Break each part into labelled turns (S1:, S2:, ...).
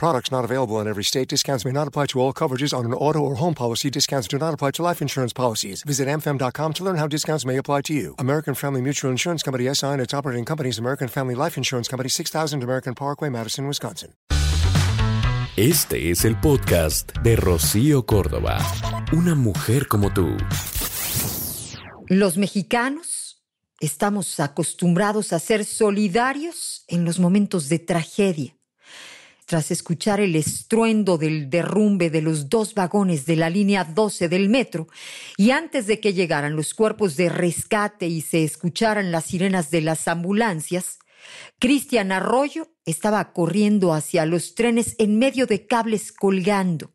S1: Products not available in every state. Discounts may not apply to all coverages on an auto or home policy. Discounts do not apply to life insurance policies. Visit amfam.com to learn how discounts may apply to you. American Family Mutual Insurance Company SI and its operating companies American Family Life Insurance Company 6000 American Parkway, Madison, Wisconsin.
S2: Este es el podcast de Rocío Córdoba. Una mujer como tú.
S3: Los mexicanos estamos acostumbrados a ser solidarios en los momentos de tragedia. Tras escuchar el estruendo del derrumbe de los dos vagones de la línea 12 del metro, y antes de que llegaran los cuerpos de rescate y se escucharan las sirenas de las ambulancias, Cristian Arroyo estaba corriendo hacia los trenes en medio de cables colgando,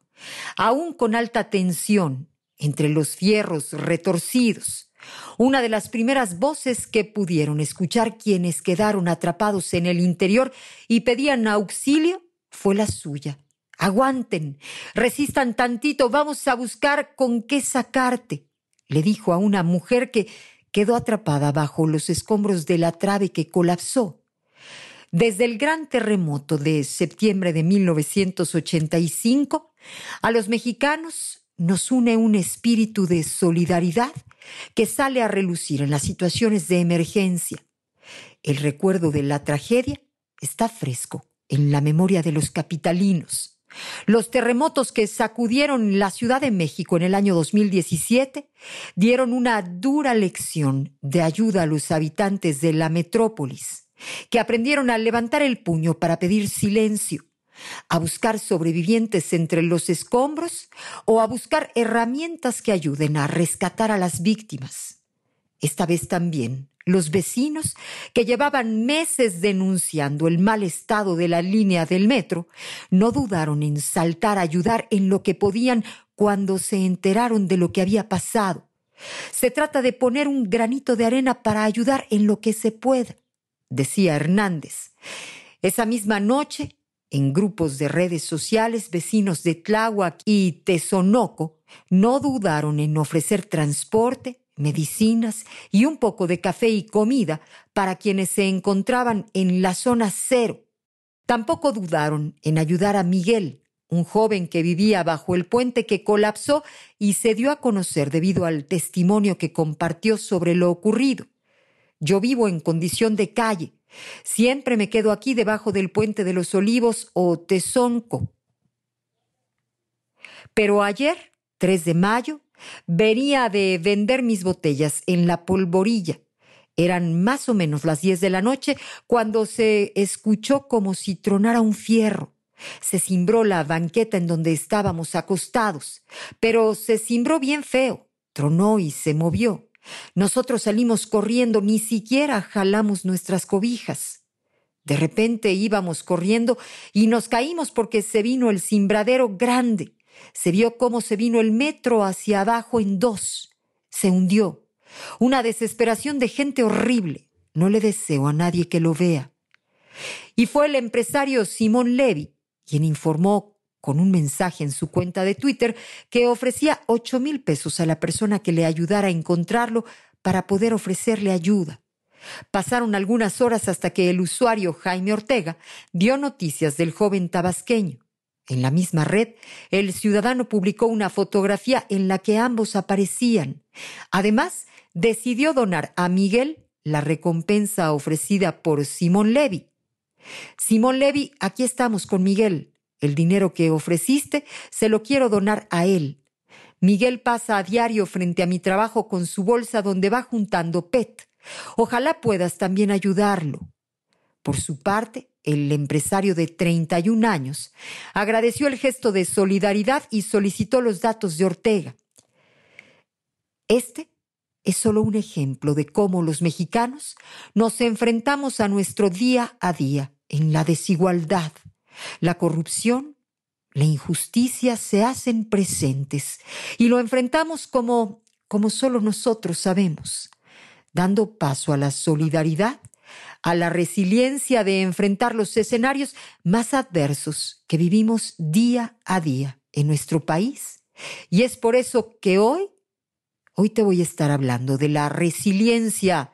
S3: aún con alta tensión, entre los fierros retorcidos. Una de las primeras voces que pudieron escuchar quienes quedaron atrapados en el interior y pedían auxilio fue la suya. Aguanten, resistan tantito, vamos a buscar con qué sacarte, le dijo a una mujer que quedó atrapada bajo los escombros de la trave que colapsó. Desde el gran terremoto de septiembre de 1985, a los mexicanos nos une un espíritu de solidaridad que sale a relucir en las situaciones de emergencia. El recuerdo de la tragedia está fresco en la memoria de los capitalinos. Los terremotos que sacudieron la Ciudad de México en el año 2017 dieron una dura lección de ayuda a los habitantes de la metrópolis, que aprendieron a levantar el puño para pedir silencio, a buscar sobrevivientes entre los escombros o a buscar herramientas que ayuden a rescatar a las víctimas. Esta vez también los vecinos, que llevaban meses denunciando el mal estado de la línea del metro, no dudaron en saltar a ayudar en lo que podían cuando se enteraron de lo que había pasado. Se trata de poner un granito de arena para ayudar en lo que se pueda, decía Hernández. Esa misma noche, en grupos de redes sociales, vecinos de Tláhuac y Tezonoco no dudaron en ofrecer transporte, medicinas y un poco de café y comida para quienes se encontraban en la zona cero. Tampoco dudaron en ayudar a Miguel, un joven que vivía bajo el puente que colapsó y se dio a conocer debido al testimonio que compartió sobre lo ocurrido. Yo vivo en condición de calle. Siempre me quedo aquí debajo del puente de los olivos o Tezonco. Pero ayer, 3 de mayo, Venía de vender mis botellas en la polvorilla. Eran más o menos las diez de la noche cuando se escuchó como si tronara un fierro. Se cimbró la banqueta en donde estábamos acostados, pero se cimbró bien feo, tronó y se movió. Nosotros salimos corriendo, ni siquiera jalamos nuestras cobijas. De repente íbamos corriendo y nos caímos porque se vino el cimbradero grande. Se vio cómo se vino el metro hacia abajo en dos. Se hundió. Una desesperación de gente horrible. No le deseo a nadie que lo vea. Y fue el empresario Simón Levy quien informó con un mensaje en su cuenta de Twitter que ofrecía ocho mil pesos a la persona que le ayudara a encontrarlo para poder ofrecerle ayuda. Pasaron algunas horas hasta que el usuario Jaime Ortega dio noticias del joven tabasqueño. En la misma red, el ciudadano publicó una fotografía en la que ambos aparecían. Además, decidió donar a Miguel la recompensa ofrecida por Simón Levy. Simón Levy, aquí estamos con Miguel. El dinero que ofreciste se lo quiero donar a él. Miguel pasa a diario frente a mi trabajo con su bolsa donde va juntando PET. Ojalá puedas también ayudarlo. Por su parte, el empresario de 31 años, agradeció el gesto de solidaridad y solicitó los datos de Ortega. Este es solo un ejemplo de cómo los mexicanos nos enfrentamos a nuestro día a día en la desigualdad. La corrupción, la injusticia se hacen presentes y lo enfrentamos como como solo nosotros sabemos, dando paso a la solidaridad a la resiliencia de enfrentar los escenarios más adversos que vivimos día a día en nuestro país. Y es por eso que hoy, hoy te voy a estar hablando de la resiliencia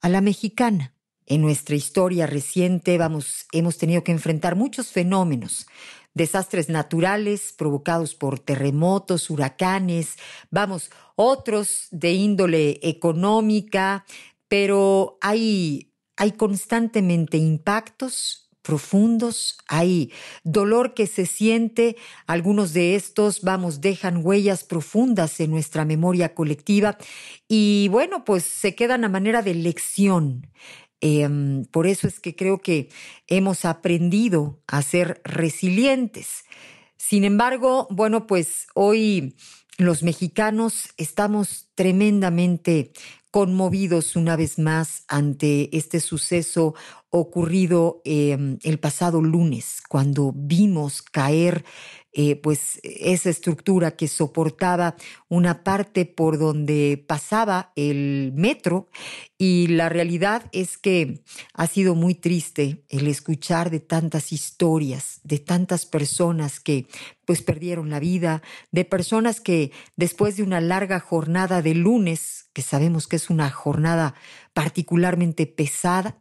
S3: a la mexicana. En nuestra historia reciente vamos, hemos tenido que enfrentar muchos fenómenos, desastres naturales provocados por terremotos, huracanes, vamos, otros de índole económica, pero hay, hay constantemente impactos profundos, hay dolor que se siente, algunos de estos, vamos, dejan huellas profundas en nuestra memoria colectiva y bueno, pues se quedan a manera de lección. Em, por eso es que creo que hemos aprendido a ser resilientes. Sin embargo, bueno, pues hoy los mexicanos estamos tremendamente conmovidos una vez más ante este suceso ocurrido em, el pasado lunes, cuando vimos caer eh, pues esa estructura que soportaba una parte por donde pasaba el metro. Y la realidad es que ha sido muy triste el escuchar de tantas historias, de tantas personas que pues perdieron la vida, de personas que después de una larga jornada de lunes, que sabemos que es una jornada particularmente pesada,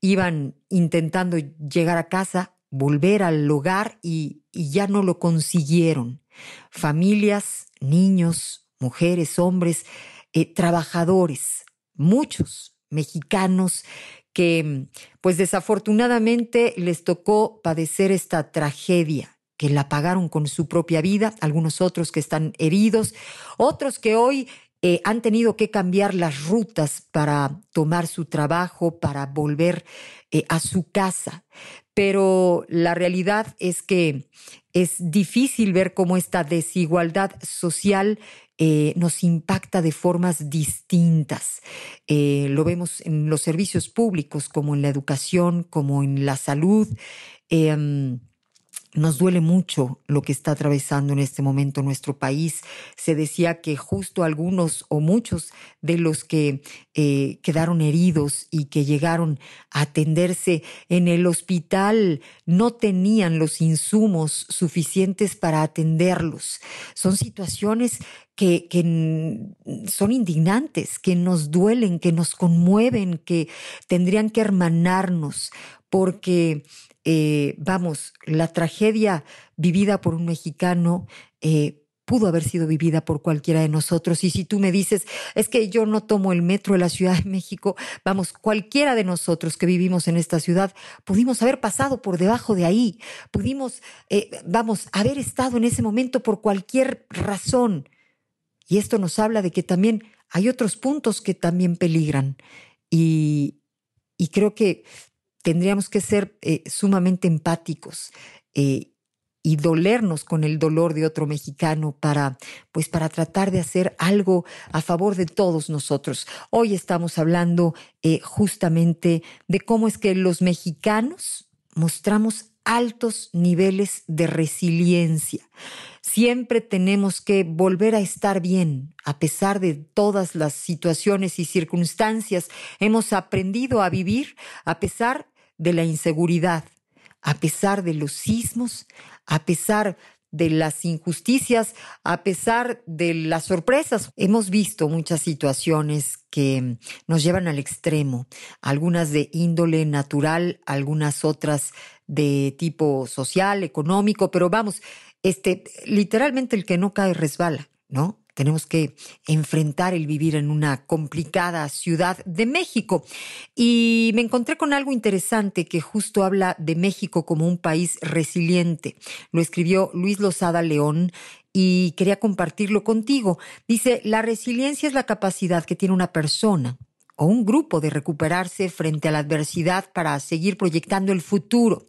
S3: iban intentando llegar a casa volver al hogar y, ya no lo consiguieron. Familias, niños, mujeres, hombres, eh, trabajadores, muchos mexicanos que pues desafortunadamente les tocó padecer esta tragedia que la pagaron con su propia vida, algunos otros que están heridos, otros que hoy eh, han tenido que cambiar las rutas para tomar su trabajo, para volver eh, a su casa. Pero la realidad es que es difícil ver cómo esta desigualdad social eh, nos impacta de formas distintas. lo vemos en los servicios públicos, como en la educación, como en la salud. Em, nos duele mucho lo que está atravesando en este momento nuestro país. Se decía que justo algunos o muchos de los que eh, quedaron heridos y que llegaron a atenderse en el hospital no tenían los insumos suficientes para atenderlos. Son situaciones que, que, son indignantes, que nos duelen, que nos conmueven, que tendrían que hermanarnos, porque eh, vamos, la tragedia vivida por un mexicano eh, pudo haber sido vivida por cualquiera de nosotros. Y si tú me dices, es que yo no tomo el metro de la Ciudad de México, vamos, cualquiera de nosotros que vivimos en esta ciudad, pudimos haber pasado por debajo de ahí, pudimos, eh, vamos, haber estado en ese momento por cualquier razón. Y esto nos habla de que también hay otros puntos que también peligran. Y, y creo que tendríamos que ser eh, sumamente empáticos eh, y dolernos con el dolor de otro mexicano para, pues, para tratar de hacer algo a favor de todos nosotros. Hoy estamos hablando eh, justamente de cómo es que los mexicanos mostramos altos niveles de resiliencia. Siempre tenemos que volver a estar bien, a pesar de todas las situaciones y circunstancias. Hemos aprendido a vivir a pesar de la inseguridad, a pesar de los sismos, a pesar de las injusticias, a pesar de las sorpresas. Hemos visto muchas situaciones que nos llevan al extremo, algunas de índole natural, algunas otras de tipo social, económico, pero vamos, este, literalmente el que no cae resbala, ¿no? Tenemos que enfrentar el vivir en una complicada ciudad de México. Y me encontré con algo interesante que justo habla de México como un país resiliente. Lo escribió Luis Lozada León y quería compartirlo contigo. Dice, la resiliencia es la capacidad que tiene una persona o un grupo de recuperarse frente a la adversidad para seguir proyectando el futuro.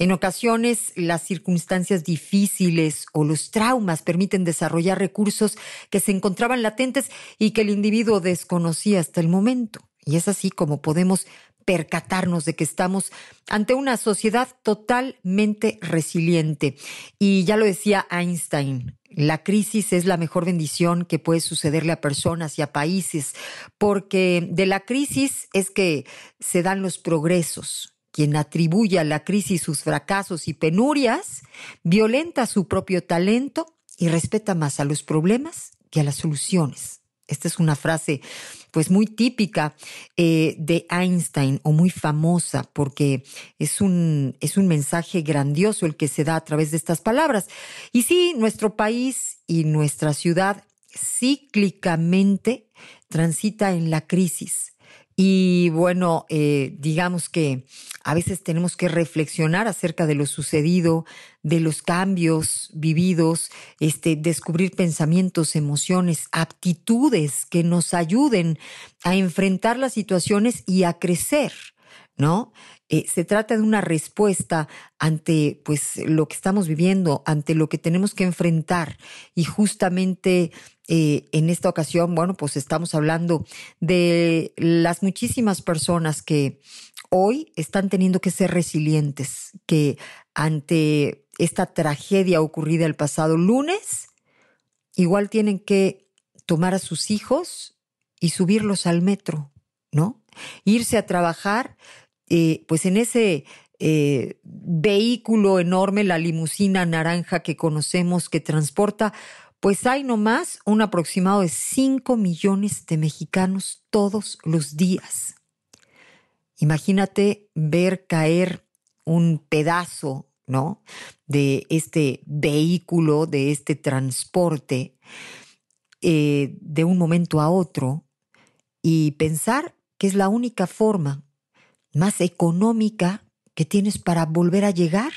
S3: En ocasiones, las circunstancias difíciles o los traumas permiten desarrollar recursos que se encontraban latentes y que el individuo desconocía hasta el momento. Y es así como podemos percatarnos de que estamos ante una sociedad totalmente resiliente. Y ya lo decía Einstein, la crisis es la mejor bendición que puede sucederle a personas y a países, porque de la crisis es que se dan los progresos. Quien atribuye a la crisis sus fracasos y penurias, violenta su propio talento y respeta más a los problemas que a las soluciones. Esta es una frase pues muy típica eh, de Einstein o muy famosa porque es un, es un mensaje grandioso el que se da a través de estas palabras. Y sí, nuestro país y nuestra ciudad cíclicamente transita en la crisis. Y bueno, eh, digamos que a veces tenemos que reflexionar acerca de lo sucedido, de los cambios vividos, este, descubrir pensamientos, emociones, aptitudes que nos ayuden a enfrentar las situaciones y a crecer. ¿no? Eh, se trata de una respuesta ante pues lo que estamos viviendo, ante lo que tenemos que enfrentar. Y justamente eh, en esta ocasión, bueno, pues estamos hablando de las muchísimas personas que hoy están teniendo que ser resilientes, que ante esta tragedia ocurrida el pasado lunes, igual tienen que tomar a sus hijos y subirlos al metro, ¿no? Irse a trabajar eh, pues en ese eh, vehículo enorme, la limusina naranja que conocemos que transporta, pues hay nomás un aproximado de 5 millones de mexicanos todos los días. Imagínate ver caer un pedazo, ¿no? De este vehículo, de este transporte, eh, de un momento a otro y pensar que es la única forma más económica que tienes para volver a llegar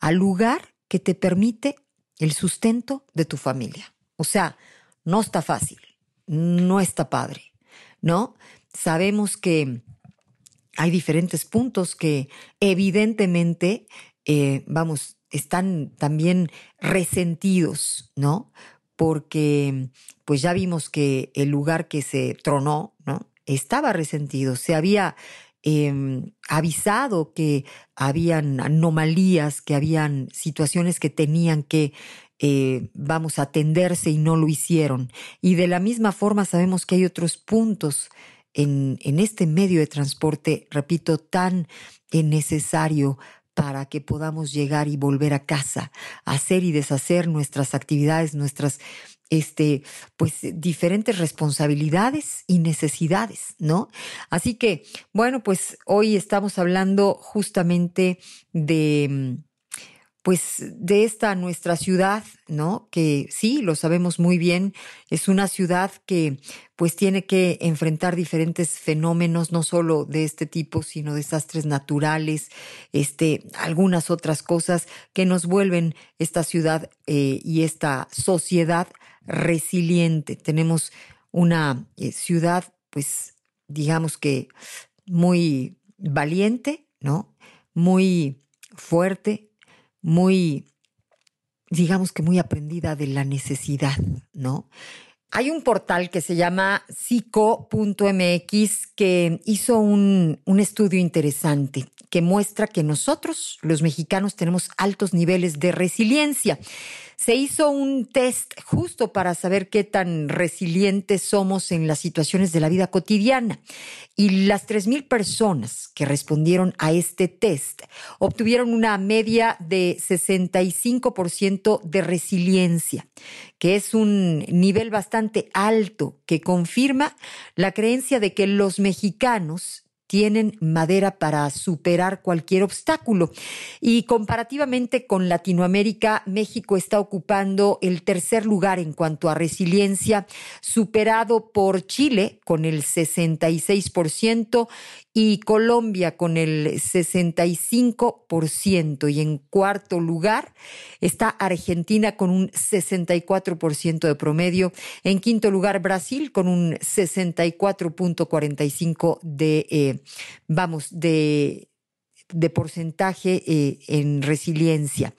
S3: al lugar que te permite el sustento de tu familia. O sea, no está fácil, no está padre, ¿no? Sabemos que hay diferentes puntos que evidentemente, eh, vamos, están también resentidos, ¿no? Porque pues ya vimos que el lugar que se tronó, ¿no? Estaba resentido, se había Em, avisado que habían anomalías, que habían situaciones que tenían que, eh, vamos, atenderse y no lo hicieron. Y de la misma forma sabemos que hay otros puntos en, en este medio de transporte, repito, tan necesario para que podamos llegar y volver a casa, hacer y deshacer nuestras actividades, nuestras este, pues diferentes responsabilidades y necesidades, ¿no? Así que, bueno, pues hoy estamos hablando justamente de, pues de esta nuestra ciudad, ¿no? Que sí, lo sabemos muy bien, es una ciudad que pues tiene que enfrentar diferentes fenómenos, no solo de este tipo, sino desastres naturales, este, algunas otras cosas que nos vuelven esta ciudad eh, y esta sociedad resiliente. Tenemos una eh, ciudad, pues, digamos que muy valiente, ¿no? Muy fuerte, muy, digamos que muy aprendida de la necesidad, ¿no? Hay un portal que se llama psico.mx que hizo un, un, estudio interesante que muestra que nosotros, los mexicanos, tenemos altos niveles de resiliencia. Se hizo un test justo para saber qué tan resilientes somos en las situaciones de la vida cotidiana. Y las 3.000 personas que respondieron a este test obtuvieron una media de 65% de resiliencia, que es un nivel bastante alto que confirma la creencia de que los mexicanos tienen madera para superar cualquier obstáculo. Y comparativamente con Latinoamérica, México está ocupando el tercer lugar en cuanto a resiliencia, superado por Chile con el 66% y Colombia con el 65%. Y en cuarto lugar está Argentina con un 64% de promedio. En quinto lugar, Brasil con un 64.45% de, eh, vamos, de de porcentaje eh, en resiliencia.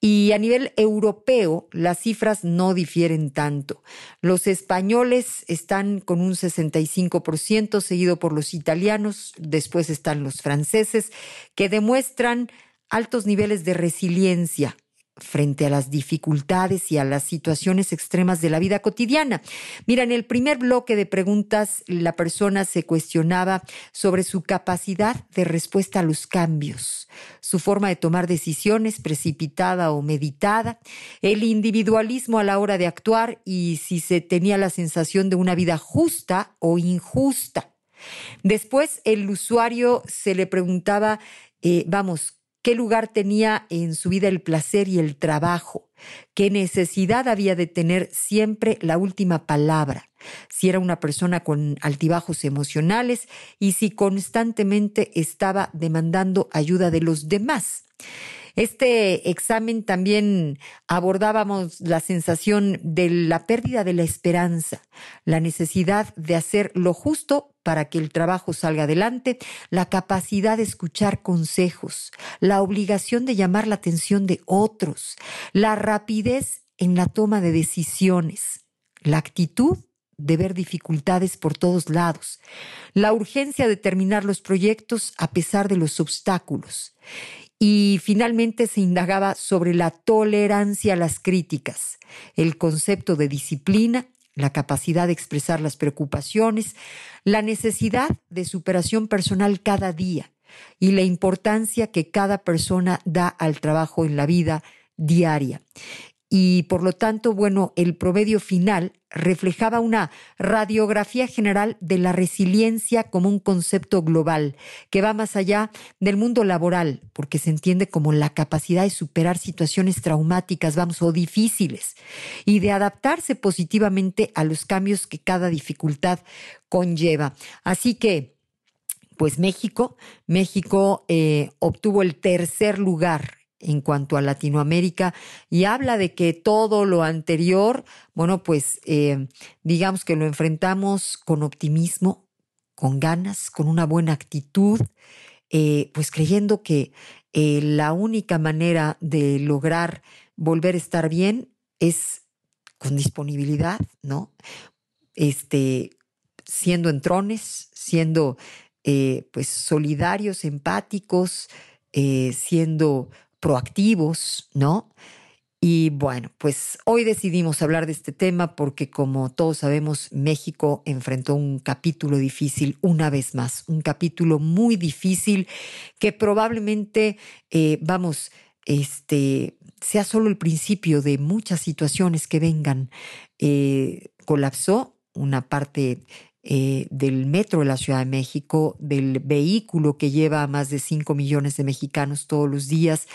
S3: Y a nivel europeo, las cifras no difieren tanto. Los españoles están con un 65%, seguido por los italianos, después están los franceses, que demuestran altos niveles de resiliencia frente a las dificultades y a las situaciones extremas de la vida cotidiana. Mira, en el primer bloque de preguntas, la persona se cuestionaba sobre su capacidad de respuesta a los cambios, su forma de tomar decisiones precipitada o meditada, el individualismo a la hora de actuar y si se tenía la sensación de una vida justa o injusta. Después, el usuario se le preguntaba, eh, vamos, qué lugar tenía en su vida el placer y el trabajo, qué necesidad había de tener siempre la última palabra, si era una persona con altibajos emocionales y si constantemente estaba demandando ayuda de los demás. Este examen también abordábamos la sensación de la pérdida de la esperanza, la necesidad de hacer lo justo para que el trabajo salga adelante, la capacidad de escuchar consejos, la obligación de llamar la atención de otros, la rapidez en la toma de decisiones, la actitud de ver dificultades por todos lados, la urgencia de terminar los proyectos a pesar de los obstáculos. Y finalmente se indagaba sobre la tolerancia a las críticas, el concepto de disciplina, la capacidad de expresar las preocupaciones, la necesidad de superación personal cada día y la importancia que cada persona da al trabajo en la vida diaria y por lo tanto, bueno, el promedio final reflejaba una radiografía general de la resiliencia como un concepto global que va más allá del mundo laboral, porque se entiende como la capacidad de superar situaciones traumáticas, vamos, o difíciles, y de adaptarse positivamente a los cambios que cada dificultad conlleva. Así que, pues México, México eh, obtuvo el tercer lugar en cuanto a Latinoamérica y habla de que todo lo anterior, bueno, pues eh, digamos que lo enfrentamos con optimismo, con ganas, con una buena actitud, eh, pues creyendo que eh, la única manera de lograr volver a estar bien es con disponibilidad, ¿no? Este, siendo entrones, siendo pues solidarios, empáticos, siendo proactivos, ¿no? Y bueno, pues hoy decidimos hablar de este tema porque como todos sabemos, México enfrentó un capítulo difícil una vez más, un capítulo muy difícil que probablemente, eh, vamos, este, sea solo el principio de muchas situaciones que vengan. Eh, colapsó una parte eh, del metro de la Ciudad de México, del vehículo que lleva a más de 5 millones de mexicanos todos los días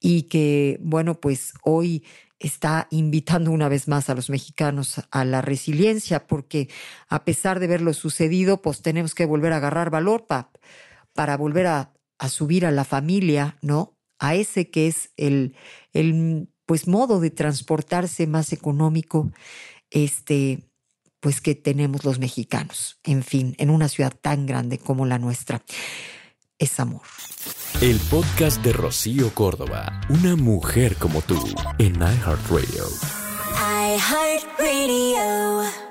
S3: y que, bueno, pues hoy está invitando una vez más a los mexicanos a la resiliencia, porque a pesar de ver lo sucedido, pues tenemos que volver a agarrar valor para volver a, a, subir a la familia, ¿no? A ese que es el, el pues modo de transportarse más económico, este, pues que tenemos los mexicanos, en fin, en una ciudad tan grande como la nuestra. Es amor.
S2: El podcast de Rocío Córdoba, una mujer como tú, en iHeartRadio. iHeartRadio.